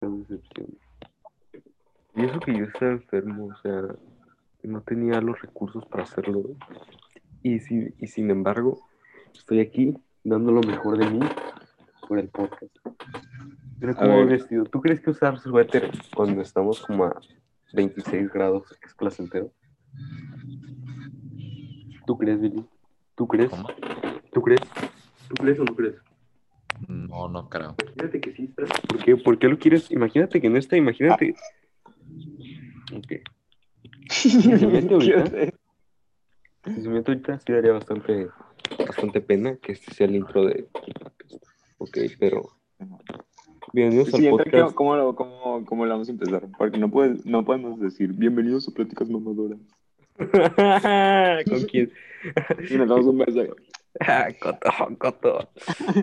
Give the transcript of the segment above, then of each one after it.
Decepción. Y eso que yo estaba enfermo, o sea, no tenía los recursos para hacerlo. Y, si, y sin embargo, estoy aquí dando lo mejor de mí por el podcast. Pero como vestido, ¿tú crees que usar suéter cuando estamos como a 26 grados es placentero? ¿Tú crees, Billy? ¿Tú crees? ¿Tú crees? ¿Tú crees o no crees? No, no creo. Imagínate que sí. ¿Por qué? ¿Por qué lo quieres? Imagínate que en esta, imagínate. Ok. Si se mete ahorita, si se mete ahorita, sí daría bastante, bastante pena que este sea el intro de. Ok, pero. Bienvenidos al Sí, entonces, podcast. ¿cómo, lo- cómo, cómo lo vamos a empezar? Porque no, puedes, no podemos decir bienvenidos a Pláticas Mamadoras. ¿Con quién? Y nos damos un beso. Ah, coto, coto.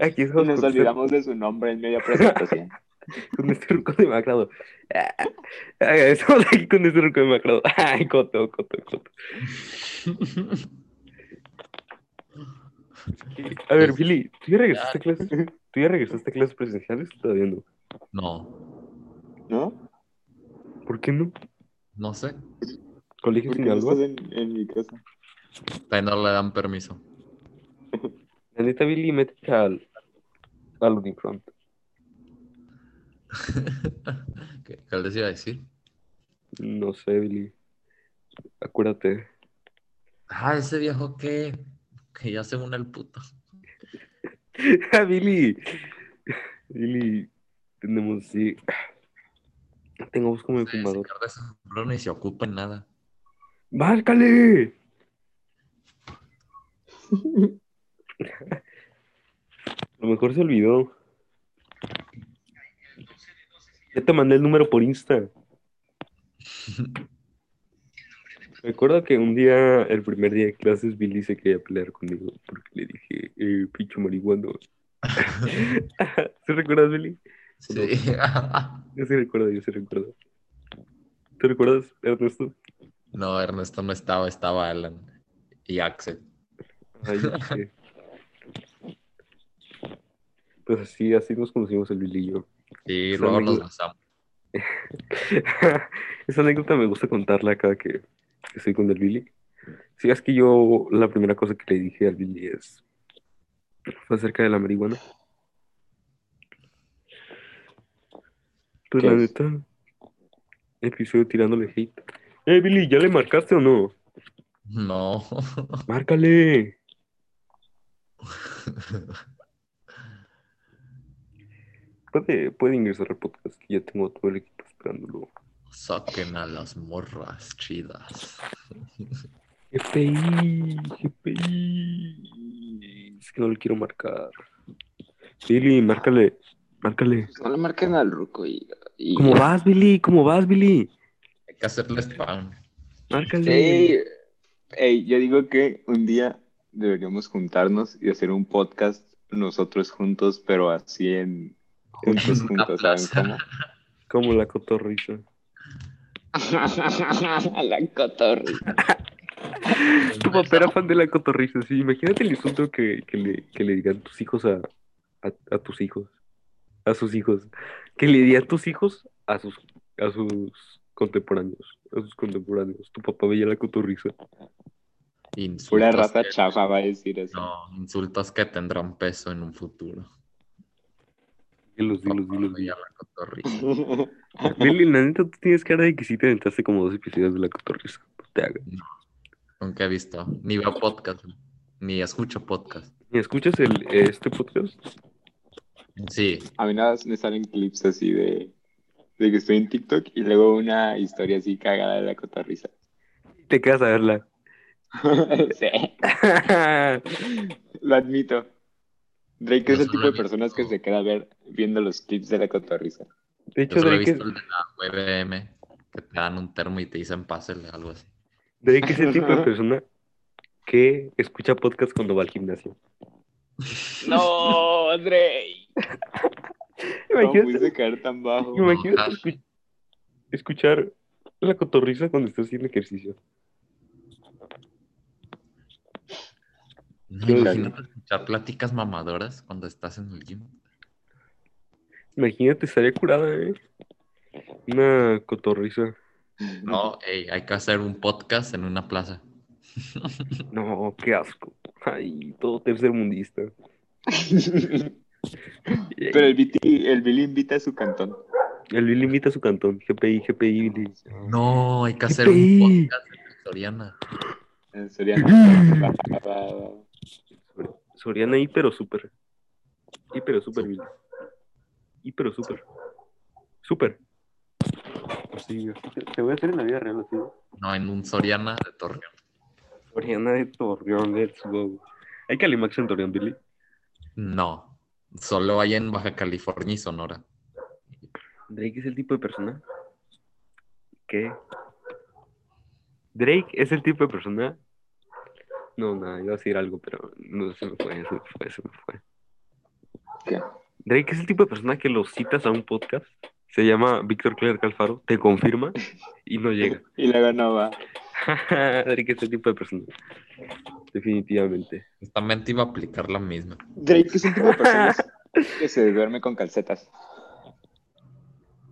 Aquí Y estamos nos olvidamos de su nombre en media presentación. con este ruco de macrado. Ah, ah, estamos aquí con este ruco de macrado. Ay, coto, coto, coto. A ver, Billy, ¿tú ya regresaste a clases? ¿Tú ya regresaste a clases presenciales? Todavía no. No, ¿No? ¿Por qué no? no sé. ¿Colegio no estás en, en mi casa. Ahí no le dan permiso. Billy, métete al, al Unifront. ¿Qué, qué les iba a decir? No sé, Billy. Acuérdate. Ah, ese viejo que, que ya se une el puto. Ah, Billy. Billy, tenemos sí. Tengo voz como Se fumador. ni se ocupa en nada. ¡Márcale! A lo mejor se olvidó. Ya te mandé el número por Insta. Recuerdo que un día, el primer día de clases, Billy se quería pelear conmigo porque le dije, eh, pincho marihuano. ¿Sí recuerdas, Billy? Sí. Yo sí recuerdo, yo sí recuerdo. ¿Tú recuerdas, Ernesto? No, Ernesto no estaba, estaba Alan y Axel. Ay, sé. Pues así, así nos conocimos el Billy y yo. Y Esa luego nos anécdota- besamos. Esa anécdota me gusta contarla cada que, que estoy con el Billy. Si es que yo la primera cosa que le dije al Billy es fue acerca de la marihuana. Pues ¿Qué la es? neta, episodio tirándole hate. Eh, Billy, ¿ya le marcaste o no? No. Márcale. Puede, puede ingresar al podcast, que ya tengo todo el equipo esperándolo. Saquen a las morras chidas. GPI, GPI. Es que no le quiero marcar. Billy, márcale, márcale. No le marquen al ruco y... y- ¿Cómo vas, Billy? ¿Cómo vas, Billy? Hay que hacerle spam. Márcale. Ey, ey, yo digo que un día deberíamos juntarnos y hacer un podcast nosotros juntos, pero así en... ¿saben cómo? Como la cotorriza. La cotorrisa. Tu papá era fan de la cotorriza, sí. Imagínate el insulto que, que le, que le digan tus hijos a, a, a tus hijos. A sus hijos. Que le digan tus hijos a sus, a sus contemporáneos. A sus contemporáneos. Tu papá veía la cotorriza. Insultos Pura raza que- chafa va a decir eso. No, insultos que tendrán peso en un futuro. Dilos, dilos, dilos, dilos. la cotorrisa. Billy, la neta, tú tienes cara de que sí te aventaste como dos episodios de la cotorriza. No te hagas. Nunca he visto. Ni veo podcast. Ni escucho podcast. ¿Y ¿Escuchas el, este podcast? Sí. A mí nada más me salen clips así de, de que estoy en TikTok y luego una historia así cagada de la cotorrisa. Te quedas a verla. sí, lo admito. Drake es el tipo de personas que visto- se queda ver viendo los clips de la cotorrisa. De Yo hecho, solo he Drake es, visto el de la WBM, que te dan un termo y te dicen pásele, algo así. Drake es el tipo de persona que escucha podcast cuando va al gimnasio. No, Drake. ¿Cómo Imagínate, pudiste caer tan bajo? imagínate escuchar la cotorriza cuando estás haciendo ejercicio. No, Yo- imagínate escuchar pláticas mamadoras cuando estás en el gym. Imagínate, estaría curada, ¿eh? Una cotorriza. No, ey, hay que hacer un podcast en una plaza. No, qué asco. Ay, todo tercermundista. Pero el Billy, el Billy invita a su cantón. El Billy invita a su cantón. GPI, GPI, Billy. No, hay que hacer GPI. un podcast en Soriana. En Soriana. Soriana hiper o super. Hiper o super, Billy. Hiper o super. Super. Sí, así te- te voy a hacer en la vida real, así. No, en un Soriana de Torreón. Soriana de Torreón, let's go. ¿Hay Calimax en Torreón, Billy? No, solo hay en Baja California y Sonora. Drake es el tipo de persona que. Drake es el tipo de persona. No, nada, iba a decir algo, pero no se me fue, se me fue, se me fue. ¿Qué? Drake es el tipo de persona que lo citas a un podcast, se llama Víctor Clerc Alfaro, te confirma y no llega. Y luego no va. Drake es el tipo de persona. Definitivamente. Justamente iba a aplicar la misma. Drake es un tipo de personas que se duerme con calcetas.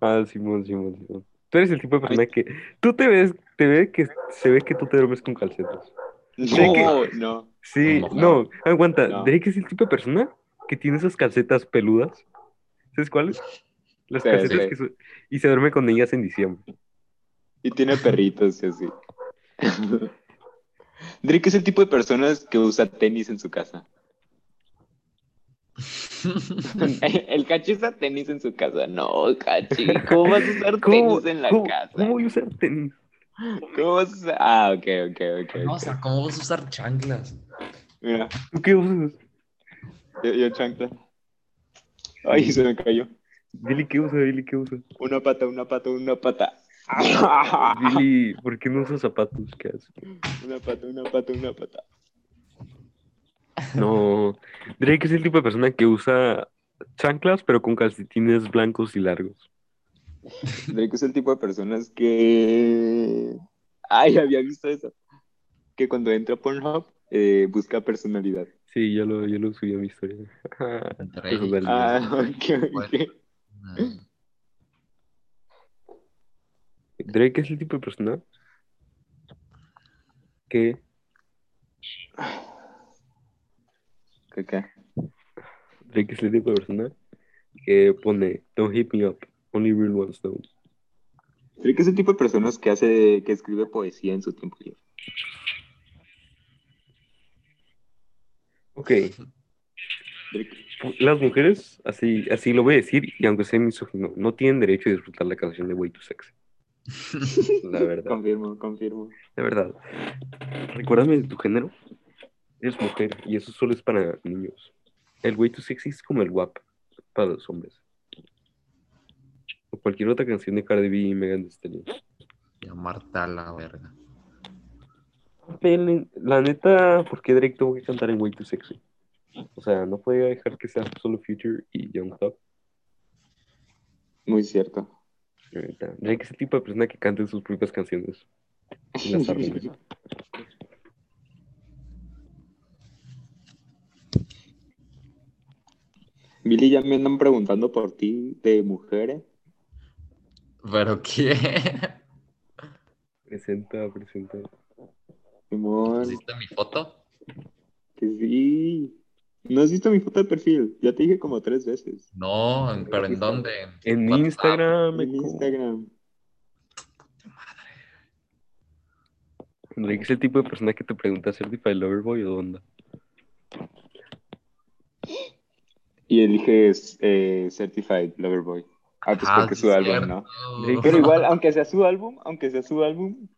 Ah, Simón, Simón, Simón. Tú eres el tipo de persona que. Tú te ves, te ve que se ve que tú te duermes con calcetas. No, no. Sí, No. no, aguanta. No. Drake es el tipo de persona que tiene esas calcetas peludas. ¿Sabes cuáles? Las Sí, calcetas sí. que su- y se duerme con ellas en diciembre. Y tiene perritos y así. Drake es el tipo de personas que usa tenis en su casa. El Cachi usa tenis en su casa. No, Cachi, ¿cómo vas a usar ¿Cómo, tenis en la cómo- casa? cómo voy a usar tenis? ¿Cómo vas a usar? Ah, ok, ok, ok. No, o sea, ¿cómo vas a usar chanclas? Mira, ¿Tú qué usas? yo, yo chancla. Ay, se me cayó. Billy, ¿qué usa? Billy, ¿qué usa? Una pata, una pata, una pata. Billy, ¿por qué no usas zapatos? ¿Qué haces? Una pata, una pata, una pata. No, Drake es el tipo de persona que usa chanclas, pero con calcetines blancos y largos. Drake es el tipo de personas que. Ay, había visto eso. Que cuando entra a Pornhub eh, busca personalidad. Sí, yo lo, yo lo subí a mi historia. Ah, ok, ok. Drake es el tipo de persona que ¿Qué, qué? Drake es el tipo de persona que pone Don't hit me up, only real ones know. Drake es el tipo de personas que hace, que escribe poesía en su tiempo libre. Ok, las mujeres, así, así lo voy a decir, y aunque sea misógino, no tienen derecho a disfrutar la canción de Way Too Sexy. La verdad, Confirmo, confirmo. la verdad. Recuérdame de tu género. Eres mujer, y eso solo es para niños. El Way Too Sexy es como el WAP para los hombres. Cualquier otra canción de Cardi B y Megan Thee Stallion. Llamarte a la verga. La neta, ¿por qué Drake tuvo que cantar en Way Too Sexy? O sea, no podía dejar que sea solo Future y Young Thug. Muy cierto. Drake es el tipo de persona que canta sus propias canciones. Y las. Billy, ya me andan preguntando por ti de mujeres. ¿Pero qué? presenta, presenta. Simón, ¿Pusiste mi foto? que sí. ¿No has visto mi foto de perfil? Ya te dije como tres veces. No, ¿pero en dónde? En WhatsApp. Instagram. En. Instagram. Drake es el tipo de persona que te pregunta Certified Loverboy o onda. Y eliges eh, Certified Lover Boy. Ah, pues Ah, porque es sí, su álbum. ¿no? Drake- Pero igual, aunque sea su álbum, aunque sea su álbum,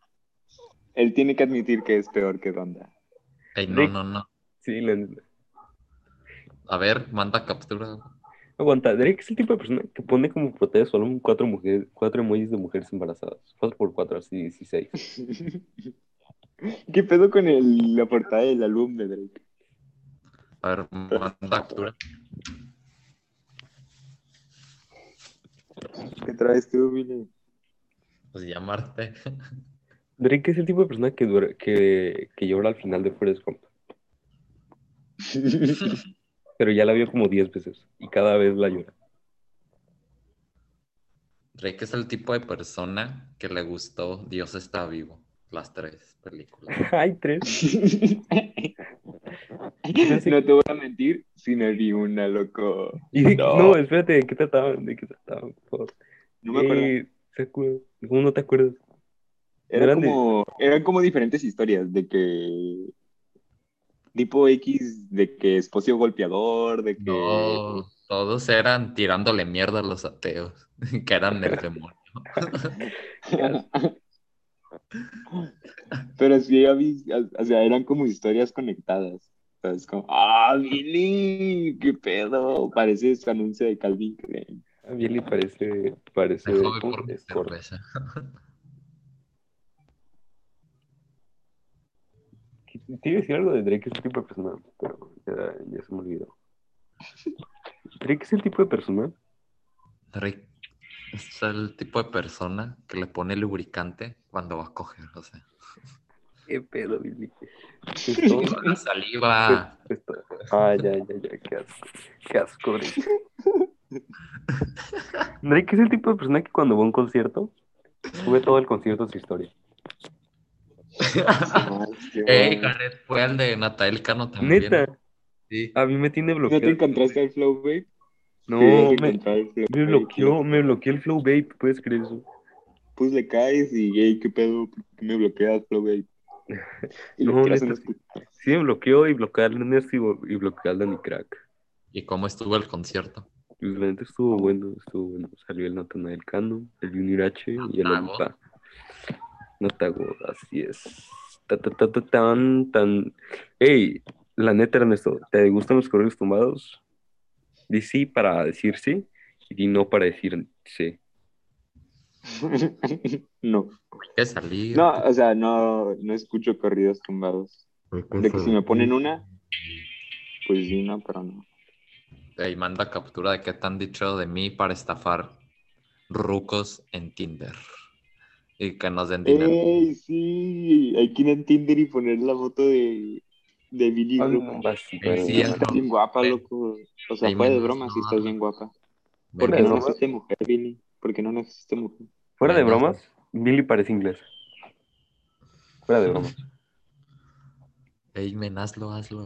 él tiene que admitir que es peor que Donda. Ey, no, no, no. Sí. A ver, manda captura. Aguanta, Drake es el tipo de persona que pone como protesta de su álbum cuatro mujeres, cuatro emojis de mujeres embarazadas. Cuatro por cuatro, así 16. ¿Qué pedo con el- la portada del álbum de Drake? A ver, manda captura. ¿Qué traes tú, Billy? Pues llamarte. Drake es el tipo de persona que, duer- que, que llora al final de Forrest Gump. Pero ya la vio como 10 veces y cada vez la llora. Drake es el tipo de persona que le gustó Dios está vivo, las tres películas. Hay tres. No te voy a mentir, si me vi una, loco. Y No. no. espérate, ¿de qué trataban? ¿De qué trataban? Por. No me acuerdo. Eh. ¿Cómo no te acuerdas? Era eran como, eran como diferentes historias de que tipo X, de que esposo golpeador, de que No, todos eran tirándole mierda a los ateos, que eran el demonio. Pero sí, o sea, eran como historias conectadas. Es como, ah, Billy, qué pedo. Parece ese anuncio de Calvin Klein. Billy parece, parece de ¿cómo? por mi Escort. cerveza. Te iba a decir algo de Drake, es el tipo de persona, pero ya, ya se me olvidó. Drake es el tipo de persona. Drake es el tipo de persona que le pone lubricante cuando va a coger, o sea, ¿Qué pedo, Billy? Esto- la saliva. esto- Ah, ya, ya, ya, qué asco. Qué asco, Drake. Drake es el tipo de persona que cuando va a un concierto, sube todo el concierto a su historia. Ey, Jared, fue el de Natael Cano también. Neta, Sí. a mí me tiene ¿No bloqueado. te encontraste al Flow Babe? No, me, el Flow bloqueó, me bloqueó el Flow Babe, ¿puedes creer eso? Pues le caes y, hey, qué pedo, ¿por qué me bloqueas, Flow Babe? Y No, Sí, me bloqueó y bloqueó al Nernest y, y bloqueó al Danny Crack. ¿Y cómo estuvo el concierto? Pues la neta estuvo bueno, estuvo bueno. Salió el Natanael Cano, el Junior H y el Natago. Olipa. Natago, así es. Ta, ta, ta, ta, tan, tan. Ey, la neta, Ernesto, ¿te gustan los correos tumbados? Di sí para decir sí y di no para decir sí. no. Hay que salir. No, o sea, no, no escucho corridos tumbados. De que si me ponen una, pues sí, no, pero no. Ey, manda captura de qué te han dicho de mí para estafar rucos en Tinder. Y que nos den dinero. ¡Ey, sí! Hay que ir en Tinder y poner la foto de, de Billy Sí, sí, ¿no? Estás bien guapa, Ven. loco. O sea, fuera de broma, sí estás bien guapa. Ven, ¿Por qué de no naciste mujer, Billy? ¿Por qué no naciste mujer? Fuera de bromas, Billy parece inglés. Fuera de bromas. Ey, men, hazlo, hazlo.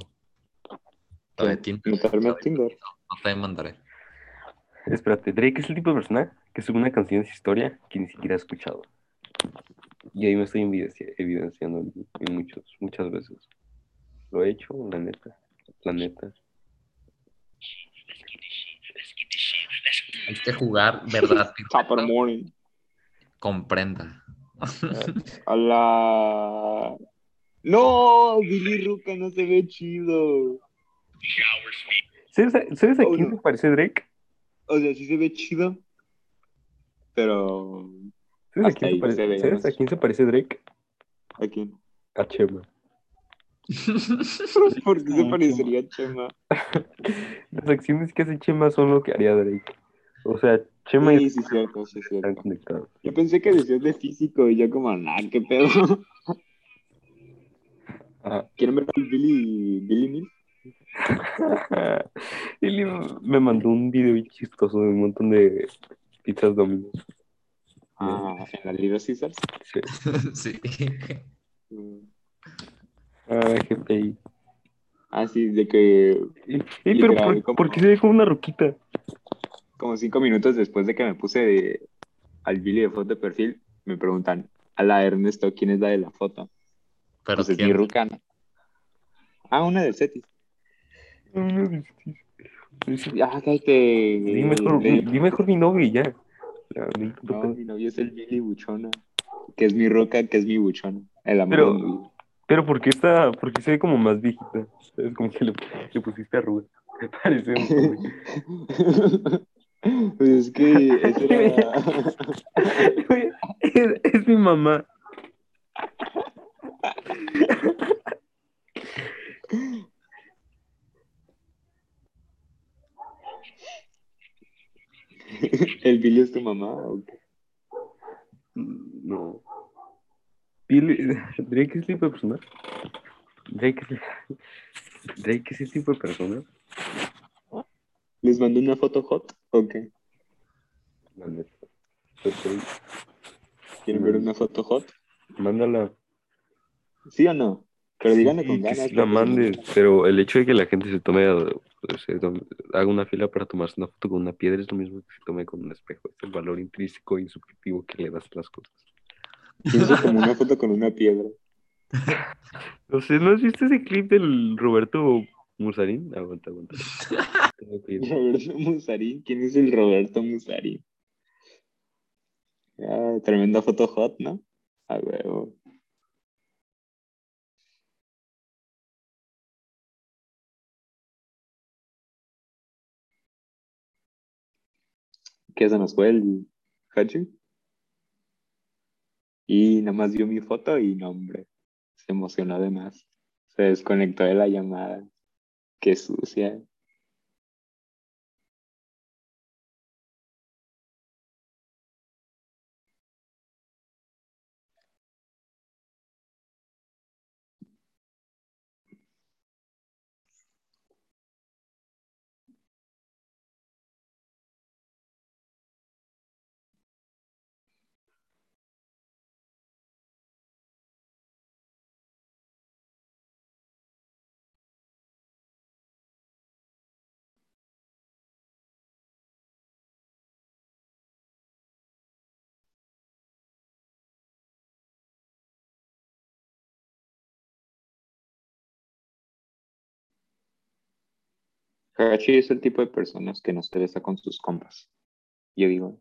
¿Qué? Lo de Tinder. ¿Meterme a Tinder? No te mandaré. Espérate, Drake es el tipo de persona que sube una canción de su historia que ni siquiera ha escuchado. Y ahí me estoy evidenci- evidenciando en, en muchos, muchas veces. Lo he hecho, la neta. La neta. Hay que jugar verdad. Morning. Comprenda. A la... No, Billy Ruca no se ve chido. ¿Sabes a, sabes a Oh, quién no. se parece Drake? O sea, sí se ve chido, pero... ¿Sabes, a Hasta quién, se parece, ¿sabes a quién se parece Drake? ¿A quién? A Chema. ¿Por qué se Ay, parecería a Chema? Las acciones que hace Chema son lo que haría Drake. O sea, Sí, sí, cierto, sí, cierto. Yo pensé que decías de físico y yo como, nah, qué pedo. Ajá. ¿Quieren ver al Billy, Billy Mill? Lili me mandó un video chistoso de un montón de pizzas Domino's. Ah, en la Little Caesars. Sí. sí. Ah, GPI. Ah, sí, de que Ey, pero ¿por, como- por qué se como una roquita? Como cinco minutos después de que me puse de- al Billy de foto de perfil, me preguntan, a la Ernesto, ¿quién es la de la foto? Pero Pues es mi rucana. Ah, una del Cetis. Dime Ah, cállate. mejor, Le- di mejor mi novio y ya. Ya, no mi novio es el Billy Buchona. Que es mi roca, que es mi buchona. El amor Pero- mi. Pero ¿por qué está, por qué se ve como más viejita? Es como que le, le pusiste arruga. Me parece un Pues es que era... es, es mi mamá. ¿El Billy es tu mamá? o qué? No. Billy- Drake es el tipo de persona. Drake es, Drake es el tipo de persona. ¿Les mandó una foto hot? Ok. ¿Quieren ver una foto hot? Mándala. ¿Sí o no? Pero Sí, con que ganas. la mandes, pero el hecho de que la gente se tome, pues, se tome- haga una fila para tomarse una foto con una piedra es lo mismo que se tome con un espejo. Es el valor intrínseco y subjetivo que le das a las cosas. Pienso como una foto con una piedra. No sé, ¿no has visto ese clip del Roberto Musarín? Aguanta, aguanta. Roberto Musarín. ¿Quién es el Roberto Musarín? Ah, tremenda foto hot, ¿no? A huevo. ¿Qué se nos fue el Hachi? Y nada más vio mi foto y no, hombre, se emocionó de más. Se desconectó de la llamada. Qué sucia. Hachi es el tipo de personas que no se besa con sus compas. Yo digo.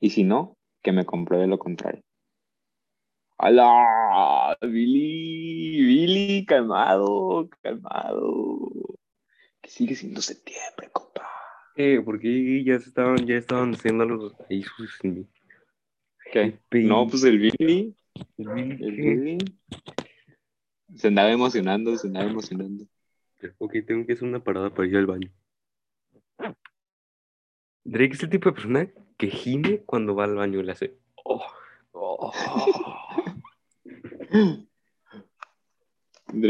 Y si no, que me compruebe lo contrario. ¡Hala! Billy, Billy, calmado, calmado. Que sigue siendo septiembre, compa. Eh, porque ya estaban, ya estaban haciendo los ahí sus ¿Qué? No, pues el Billy, el Billy, el. Billy. Se andaba emocionando, se andaba emocionando. Ok, tengo que hacer una parada para ir al baño. Drake es el tipo de persona que gime cuando va al baño y le hace. Oh, oh". Drake